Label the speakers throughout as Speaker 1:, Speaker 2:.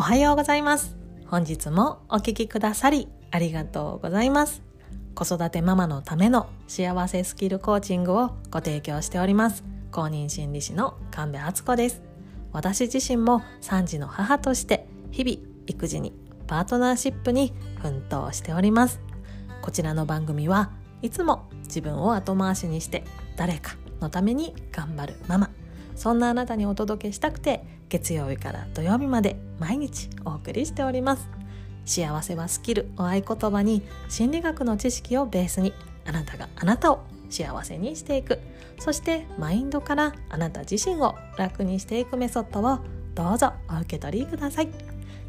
Speaker 1: おはようございます。本日もお聞きくださりありがとうございます。子育てママのための幸せスキルコーチングをご提供しております。公認心理師の神戸敦子です。私自身も3児の母として日々育児にパートナーシップに奮闘しております。こちらの番組はいつも自分を後回しにして誰かのために頑張るママそんなあなたにお届けしたくて月曜日から土曜日まで毎日お送りしております。幸せはスキルを合言葉に心理学の知識をベースにあなたがあなたを幸せにしていく。そしてマインドからあなた自身を楽にしていく。メソッドをどうぞお受け取りく。ださい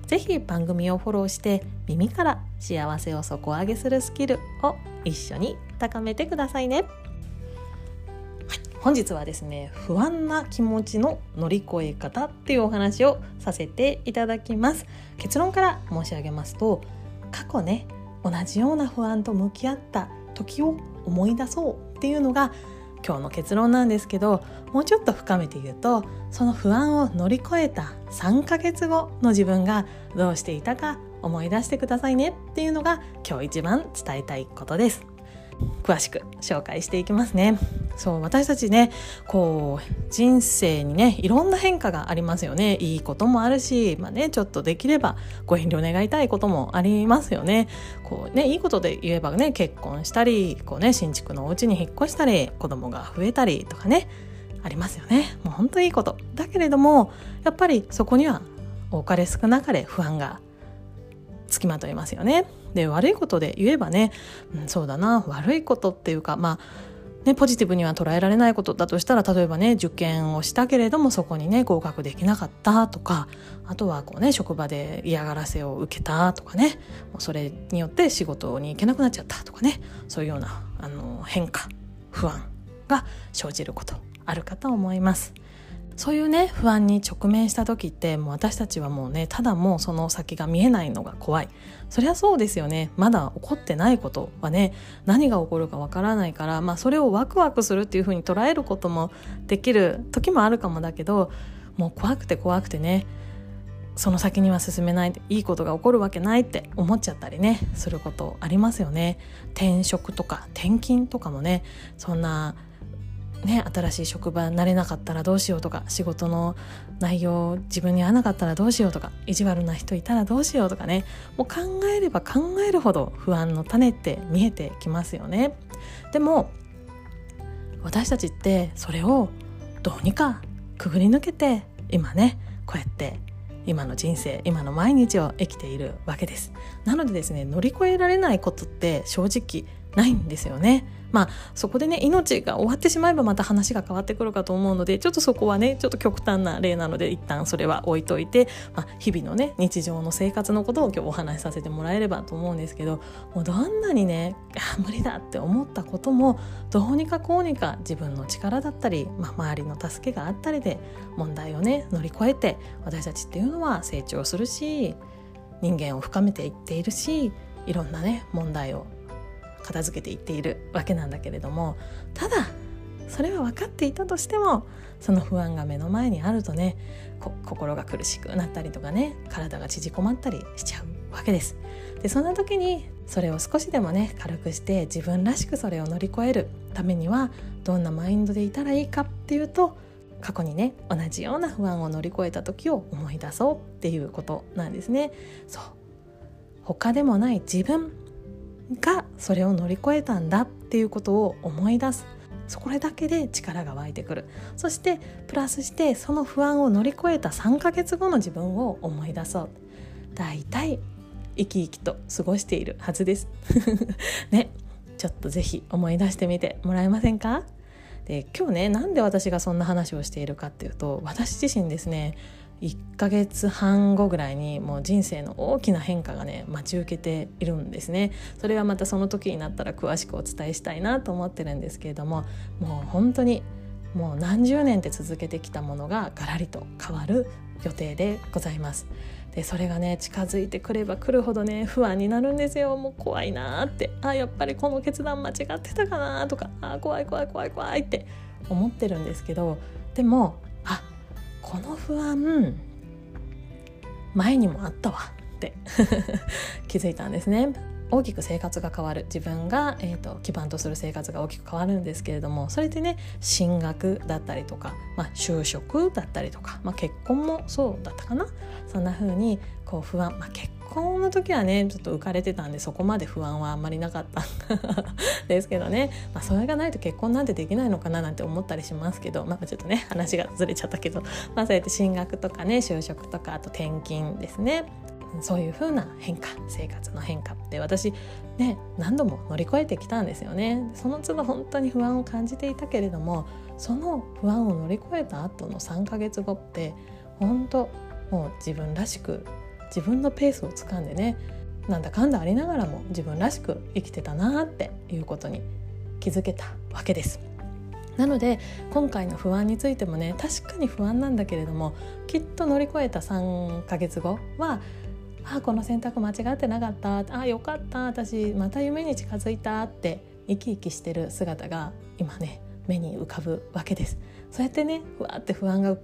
Speaker 1: ぜひ番組をフォローして耳から幸せを底上げするスキルを一緒に高めてく。ださいね。本日はですね不安な気持ちの乗り越え方っていうお話をさせていただきます。結論から申し上げますと過去ね同じような不安と向き合った時を思い出そうっていうのが今日の結論なんですけどもうちょっと深めて言うとその不安を乗り越えた3ヶ月後の自分がどうしていたか思い出してくださいねっていうのが今日一番伝えたいことです。詳しく紹介していきますね。そう私たちねこう人生にねいろんな変化がありますよね。いいこともあるしまあねちょっとできればご遠慮願いたいこともありますよね。こうねいいことで言えばね結婚したりこうね新築のお家に引っ越したり子供が増えたりとかねありますよね。もう本当いいこと。だけれどもやっぱりそこには多かれ少なかれ不安がつきまといますよね。で悪いことで言えばね、うん、そうだな悪いことっていうかまあね、ポジティブには捉えられないことだとしたら例えばね受験をしたけれどもそこにね合格できなかったとかあとはこうね職場で嫌がらせを受けたとかねそれによって仕事に行けなくなっちゃったとかねそういうようなあの変化不安が生じることあるかと思います。そういうね不安に直面した時ってもう私たちはもうねただもうその先が見えないのが怖い。そりゃそうですよね。まだ起こってないことはね何が起こるかわからないからまあそれをワクワクするっていう風に捉えることもできる時もあるかもだけどもう怖くて怖くてねその先には進めないいいことが起こるわけないって思っちゃったりねすることありますよね。転職とか転勤とかもねそんなね、新しい職場慣れなかったらどうしようとか仕事の内容自分に合わなかったらどうしようとか意地悪な人いたらどうしようとかねもう考えれば考えるほど不安の種って見えてきますよね。でも私たちってそれをどうにかくぐり抜けて今ねこうやって今の人生今の毎日を生きているわけです。なのでですね乗り越えられないことって正直ないんですよね。まあそこでね命が終わってしまえばまた話が変わってくるかと思うのでちょっとそこはねちょっと極端な例なので一旦それは置いといて、まあ、日々のね日常の生活のことを今日お話しさせてもらえればと思うんですけどもうどんなにね無理だって思ったこともどうにかこうにか自分の力だったり、まあ、周りの助けがあったりで問題をね乗り越えて私たちっていうのは成長するし人間を深めていっているしいろんなね問題を片付けていっているわけなんだけれどもただそれは分かっていたとしてもその不安が目の前にあるとね心が苦しくなったりとかね体が縮こまったりしちゃうわけです。でそんな時にそれを少しでもね軽くして自分らしくそれを乗り越えるためにはどんなマインドでいたらいいかっていうと過去にね同じような不安を乗り越えた時を思い出そうっていうことなんですね。そう他でもない自分がそれを乗り越えたんだっていうことを思い出す。それだけで力が湧いてくる。そしてプラスしてその不安を乗り越えた3ヶ月後の自分を思い出そう。大体生き生きと過ごしているはずです。ね。ちょっとぜひ思い出してみてもらえませんか？で今日ねなんで私がそんな話をしているかっていうと私自身ですね1ヶ月半後ぐらいにもう人生の大きな変化がね待ち受けているんですね。それはまたその時になったら詳しくお伝えしたいなと思ってるんですけれどももう本当にもう何十年って続けてきたものがガラリと変わる予定でございます。でそれがね近づいてくればくるほどね不安になるんですよ。もう怖いなってあやっぱりこの決断間違ってたかなとかあ怖い怖い怖い怖いって思ってるんですけどでもこの不安前にもあったわって 気づいたんですね。大きく生活が変わる自分が、えーと、基盤とする生活が大きく変わるんですけれどもそれでね進学だったりとか、まあ、就職だったりとか、まあ、結婚もそうだったかなそんな風にこう不安、まあ、結婚の時はねちょっと浮かれてたんでそこまで不安はあんまりなかったですけどね、まあ、それがないと結婚なんてできないのかななんて思ったりしますけど、まあ、ちょっとね話がずれちゃったけど、まあ、そうやって進学とかね就職とかあと転勤ですね。そういう風な変化生活の変化って私ね何度も乗り越えてきたんですよね。その都度本当に不安を感じていたけれどもその不安を乗り越えた後の3ヶ月後って本当もう自分らしく自分のペースをつかんでねなんだかんだありながらも自分らしく生きてたなっていうことに気づけたわけです。なので今回の不安についてもね確かに不安なんだけれどもきっと乗り越えた3ヶ月後はあこの選択間違ってなかったあよかった私また夢に近づいたって生き生きしてる姿が今ね目に浮かぶわけですそうやってねふわって不安が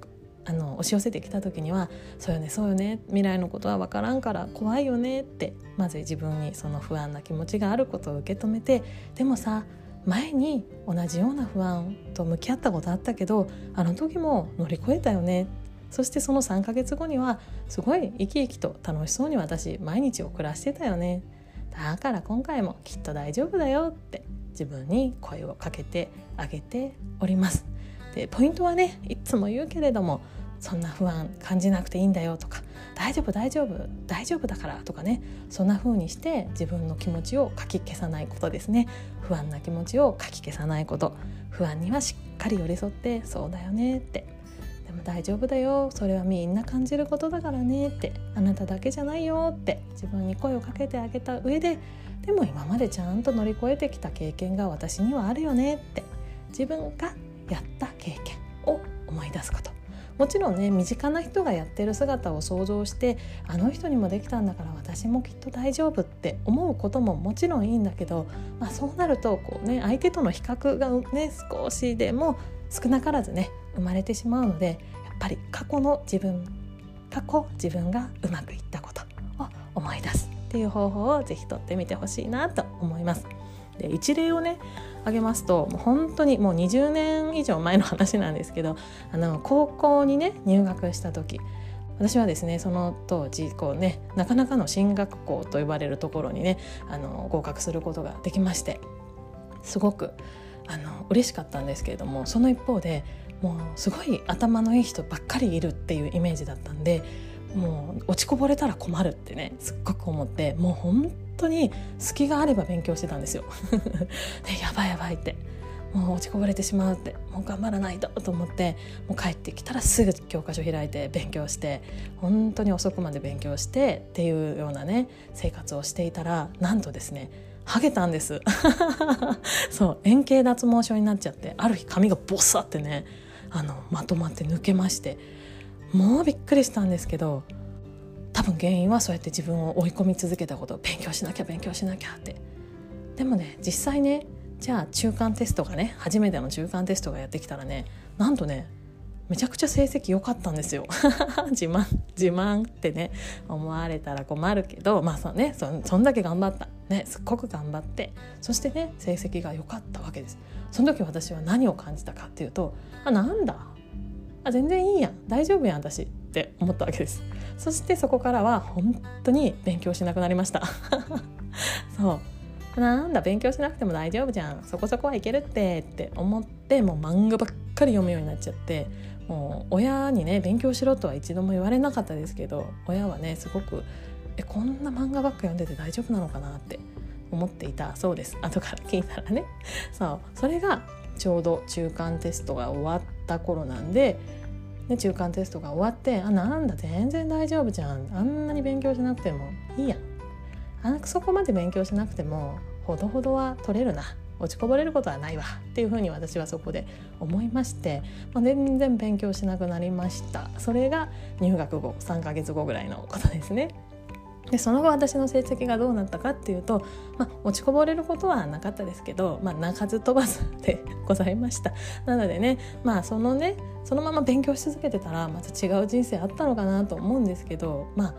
Speaker 1: あの押し寄せてきた時には「そうよねそうよね未来のことは分からんから怖いよね」ってまず自分にその不安な気持ちがあることを受け止めてでもさ前に同じような不安と向き合ったことあったけどあの時も乗り越えたよね。そしてその3ヶ月後にはすごい生き生きと楽しそうに私毎日を暮らしてたよね。だから今回もきっと大丈夫だよって自分に声をかけてあげております。でポイントはねいつも言うけれどもそんな不安感じなくていいんだよとか大丈夫大丈夫大丈夫だからとかねそんな風にして自分の気持ちをかき消さないことですね。不安な気持ちをかき消さないこと。不安にはしっかり寄り添ってそうだよねって。でも大丈夫だよ。それはみんな感じることだからねって。あなただけじゃないよって。自分に声をかけてあげた上ででも今までちゃんと乗り越えてきた経験が私にはあるよねって。自分がやった経験を思い出すこともちろんね身近な人がやってる姿を想像してあの人にもできたんだから私もきっと大丈夫って思うことももちろんいいんだけど、まあ、そうなるとこう、ね、相手との比較が、ね、少しでも少なからずね生まれてしまうのでやっぱり過去の自分過去自分がうまくいったことを思い出すっていう方法をぜひとってみてほしいなと思います。で一例をね挙げますともう本当にもう20年以上前の話なんですけどあの高校にね入学した時私はですねその当時こうねなかなかの進学校と呼ばれるところにねあの合格することができましてすごくあの嬉しかったんですけれどもその一方でもうすごい頭のいい人ばっかりいるっていうイメージだったんでもう落ちこぼれたら困るってねすっごく思ってもう本当に隙があれば勉強してたんですよ。でやばいやばいって。もう落ちこぼれてしまうって。もう頑張らないとと思ってもう帰ってきたらすぐ教科書開いて勉強して本当に遅くまで勉強してっていうようなね生活をしていたらなんとですねハゲたんです。そう円形脱毛症になっちゃってある日髪がボサってねあのまとまって抜けましてもうびっくりしたんですけど多分原因はそうやって自分を追い込み続けたこと勉強しなきゃ勉強しなきゃって。でもね実際ねじゃあ中間テストがね初めての中間テストがやってきたらねなんとねめちゃくちゃ成績良かったんですよ。自慢自慢ってね思われたら困るけどまあそうねそそんだけ頑張った。ねすっごく頑張ってそしてね成績が良かったわけです。その時私は何を感じたかっていうとあなんだ。あ全然いいやん。大丈夫やん私。って思ったわけです。そしてそこからは本当に勉強しなくなりました。そう。なんだ勉強しなくても大丈夫じゃん。そこそこはいけるってって思ってもう漫画ばっかり読むようになっちゃってもう親にね勉強しろとは一度も言われなかったですけど親はねすごくえこんな漫画ばっか読んでて大丈夫なのかなって思っていたそうです。後から聞いたらね。そう。それがちょうど中間テストが終わった頃なんでで中間テストが終わってあなんだ全然大丈夫じゃん。あんなに勉強しなくてもいいや。あそこまで勉強しなくてもほどほどは取れるな。落ちこぼれることはないわ。っていうふうに私はそこで思いまして、まあ、全然勉強しなくなりました。それが入学後3ヶ月後ぐらいのことですね。でその後私の成績がどうなったかっていうと、まあ、落ちこぼれることはなかったですけど、まあ、鳴かず飛ばずでございました。なのでねまあそのねそのまま勉強し続けてたらまた違う人生あったのかなと思うんですけどまあ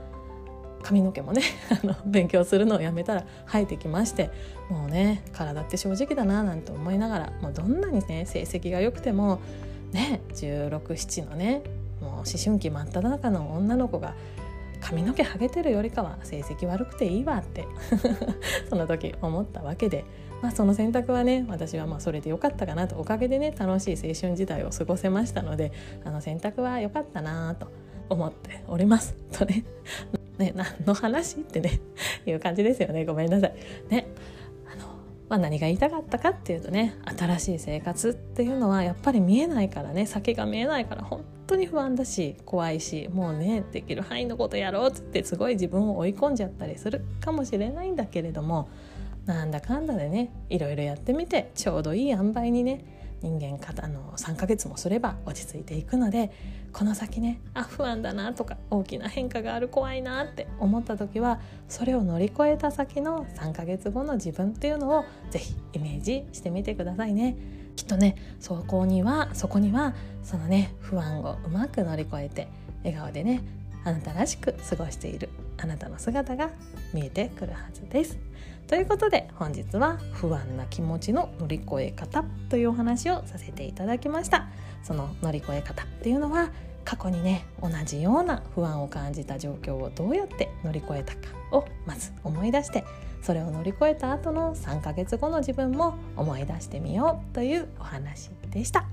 Speaker 1: 髪の毛もね 勉強するのをやめたら生えてきましてもうね体って正直だななんて思いながらもうどんなにね成績が良くてもね1617のねもう思春期真っ只中の女の子が髪の毛はげてるよりかは成績悪くていいわって その時思ったわけで、まあ、その選択はね私はまあそれでよかったかなとおかげでね楽しい青春時代を過ごせましたのであの選択は良かったなと思っております。とね ね何の話ってね いう感じですよねごめんなさい。ねまあ、何が言いたかったかっていうとね新しい生活っていうのはやっぱり見えないからね先が見えないから本当に不安だし怖いしもうねできる範囲のことやろうっつってすごい自分を追い込んじゃったりするかもしれないんだけれどもなんだかんだでねいろいろやってみてちょうどいい塩梅にね人間かあの3ヶ月もすれば落ち着いていくのでこの先ねあ不安だなとか大きな変化がある怖いなって思った時はそれを乗り越えた先の3ヶ月後の自分っていうのを是非イメージしてみてくださいね。きっとねそこにはそこにはそのね不安をうまく乗り越えて笑顔でねあなたらしく過ごしているあなたの姿が見えてくるはずです。ということで本日は不安な気持ちの乗り越え方というお話をさせていただきました。その乗り越え方っていうのは過去にね同じような不安を感じた状況をどうやって乗り越えたかをまず思い出してそれを乗り越えた後の3ヶ月後の自分も思い出してみようというお話でした。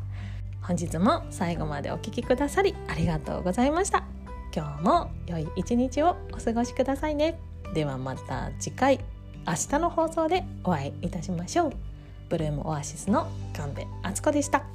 Speaker 1: 本日も最後までお聴きくださりありがとうございました。今日も良い一日をお過ごしくださいね。ではまた次回明日の放送でお会いいたしましょう。ブルームオアシスの神戸敦子でした。